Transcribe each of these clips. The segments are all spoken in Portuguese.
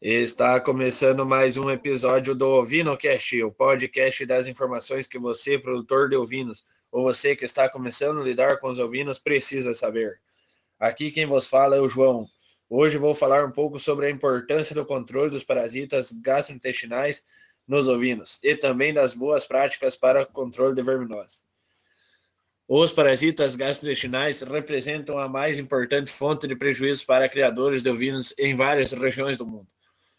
Está começando mais um episódio do OvinoCast, o podcast das informações que você, produtor de ovinos, ou você que está começando a lidar com os ovinos, precisa saber. Aqui quem vos fala é o João. Hoje vou falar um pouco sobre a importância do controle dos parasitas gastrointestinais nos ovinos e também das boas práticas para o controle de verminose. Os parasitas gastrointestinais representam a mais importante fonte de prejuízos para criadores de ovinos em várias regiões do mundo.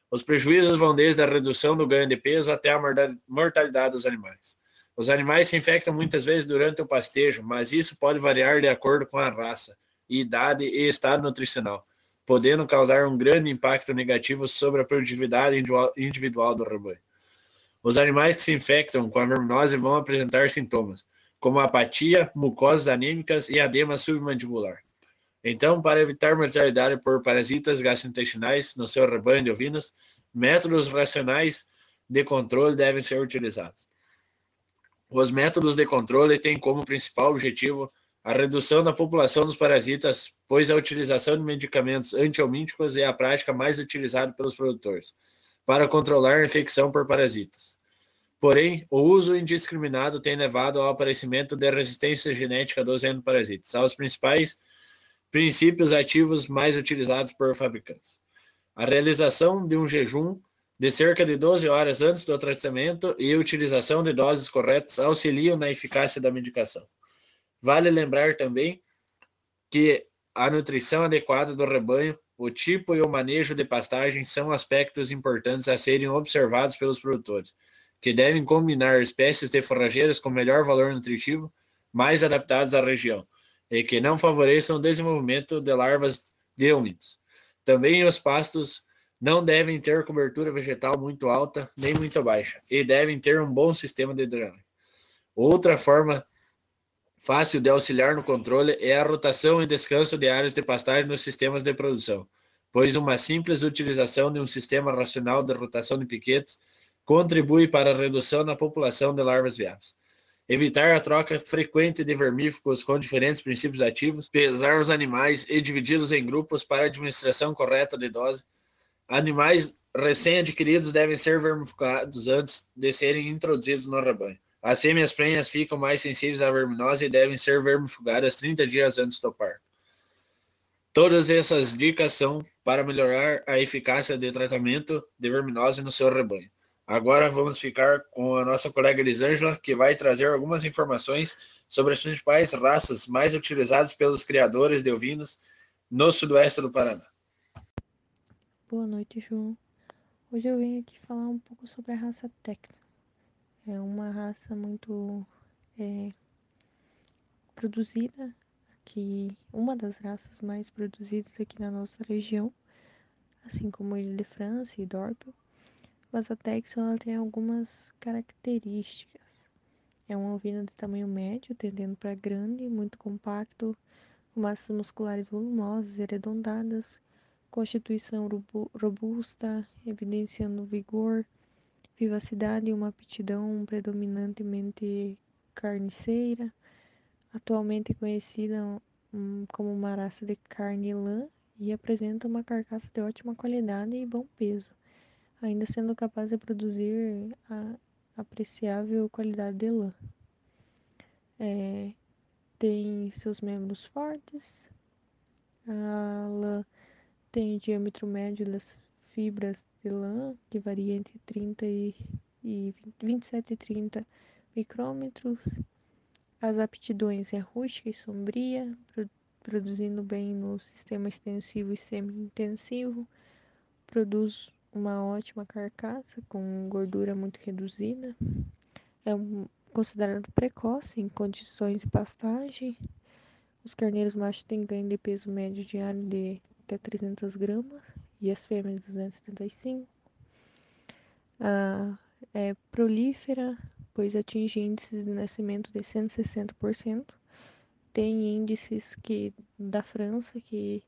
Os prejuízos vão desde a redução do ganho de peso até a mortalidade dos animais. Os animais se infectam muitas vezes durante o pastejo, mas isso pode variar de acordo com a raça, idade e estado nutricional, podendo causar um grande impacto negativo sobre a produtividade individual do rebanho. Os animais que se infectam com a verminose vão apresentar sintomas, como apatia, mucosas anêmicas e edema submandibular. Então, para evitar mortalidade por parasitas gastrointestinais no seu rebanho de ovinos, métodos racionais de controle devem ser utilizados. Os métodos de controle têm como principal objetivo a redução da população dos parasitas, pois a utilização de medicamentos antiomíticos é a prática mais utilizada pelos produtores para controlar a infecção por parasitas. Porém, o uso indiscriminado tem levado ao aparecimento de resistência genética dos endoparasitas aos principais princípios ativos mais utilizados por fabricantes. A realização de um jejum de cerca de 12 horas antes do tratamento e utilização de doses corretas auxiliam na eficácia da medicação. Vale lembrar também que a nutrição adequada do rebanho, o tipo e o manejo de pastagem são aspectos importantes a serem observados pelos produtores, que devem combinar espécies de forrageiras com melhor valor nutritivo, mais adaptadas à região, e que não favoreçam o desenvolvimento de larvas de úmidos. Também os pastos não devem ter cobertura vegetal muito alta nem muito baixa e devem ter um bom sistema de drenagem. Outra forma fácil de auxiliar no controle é a rotação e descanso de áreas de pastagem nos sistemas de produção, pois uma simples utilização de um sistema racional de rotação de piquetes contribui para a redução na população de larvas viáveis evitar a troca frequente de vermífugos com diferentes princípios ativos, pesar os animais e dividi-los em grupos para administração correta de dose. Animais recém-adquiridos devem ser vermifugados antes de serem introduzidos no rebanho. As fêmeas prenhas ficam mais sensíveis à verminose e devem ser vermifugadas 30 dias antes do parto. Todas essas dicas são para melhorar a eficácia de tratamento de verminose no seu rebanho. Agora vamos ficar com a nossa colega Elisângela, que vai trazer algumas informações sobre as principais raças mais utilizadas pelos criadores de ovinos no sudoeste do Paraná. Boa noite, João. Hoje eu venho aqui falar um pouco sobre a raça Texan. É uma raça muito é, produzida aqui, uma das raças mais produzidas aqui na nossa região, assim como Ilha de França e Dorpel mas a Texan ela tem algumas características. É um ovino de tamanho médio, tendendo para grande, muito compacto, com massas musculares volumosas e arredondadas, constituição robusta, evidenciando vigor, vivacidade e uma aptidão predominantemente carniceira, atualmente conhecida hum, como uma raça de carne lã e apresenta uma carcaça de ótima qualidade e bom peso ainda sendo capaz de produzir a apreciável qualidade de lã. É, tem seus membros fortes, a lã tem diâmetro médio das fibras de lã, que varia entre 30 e, e 27 e 30 micrômetros. As aptidões é rústica e sombria, produzindo bem no sistema extensivo e semi-intensivo. Produz uma ótima carcaça com gordura muito reduzida. É um, considerado precoce em condições de pastagem. Os carneiros machos têm ganho de peso médio diário de até 300 gramas e as fêmeas 275. Ah, é prolífera, pois atinge índices de nascimento de 160%. tem índices que da França que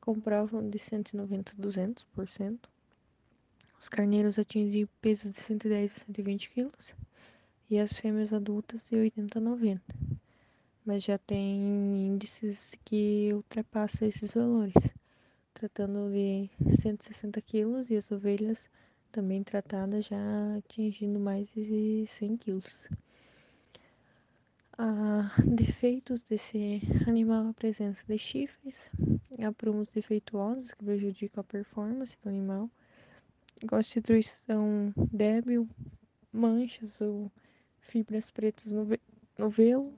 comprovam de 190 a 200%. Os carneiros atingem pesos de 110 a 120 quilos e as fêmeas adultas de 80 a 90. Mas já tem índices que ultrapassam esses valores, tratando de 160 quilos e as ovelhas também tratadas já atingindo mais de 100 quilos. Ah, defeitos desse animal a presença de chifres, aprumos defeituosos que prejudicam a performance do animal, constituição débil, manchas ou fibras pretas no, no velo,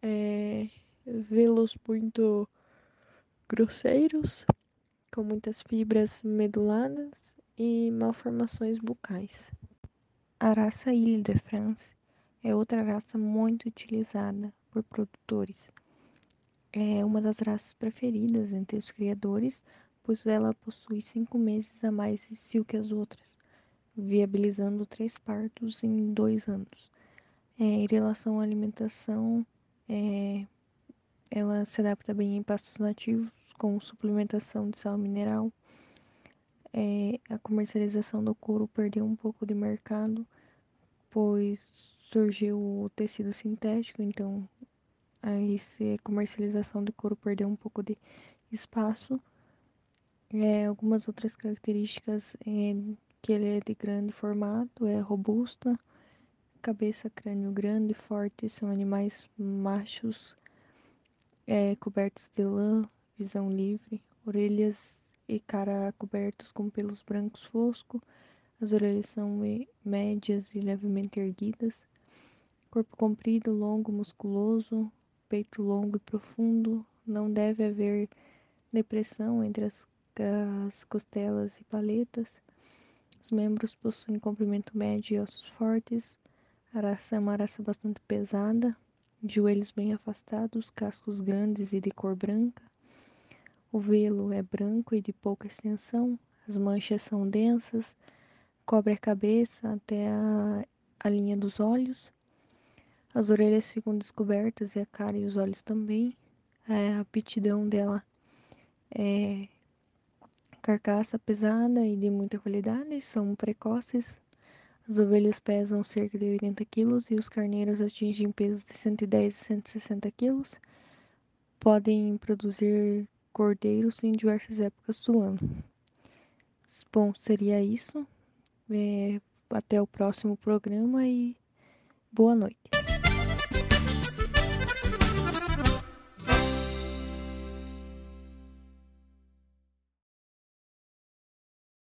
é, velos muito grosseiros, com muitas fibras meduladas e malformações bucais. A raça Ile de France é outra raça muito utilizada por produtores. É uma das raças preferidas entre os criadores, pois ela possui cinco meses a mais de cio que as outras, viabilizando três partos em dois anos. É, em relação à alimentação, é, ela se adapta bem em pastos nativos, com suplementação de sal mineral. É, a comercialização do couro perdeu um pouco de mercado, pois surgiu o tecido sintético, então a comercialização do couro perdeu um pouco de espaço. É, algumas outras características é que ele é de grande formato, é robusta, cabeça, crânio grande, forte, são animais machos, é, cobertos de lã, visão livre, orelhas e cara cobertos com pelos brancos fosco, as orelhas são médias e levemente erguidas, corpo comprido, longo, musculoso, peito longo e profundo, não deve haver depressão entre as, as costelas e paletas. Os membros possuem comprimento médio e ossos fortes. A raça é uma raça bastante pesada, joelhos bem afastados, cascos grandes e de cor branca. O velo é branco e de pouca extensão, as manchas são densas, cobre a cabeça até a, a linha dos olhos. As orelhas ficam descobertas e a cara e os olhos também. A aptidão dela é carcaça pesada e de muita qualidade, são precoces. As ovelhas pesam cerca de 80 quilos e os carneiros atingem pesos de 110 a 160 quilos. Podem produzir cordeiros em diversas épocas do ano. Bom, seria isso. É, até o próximo programa e boa noite.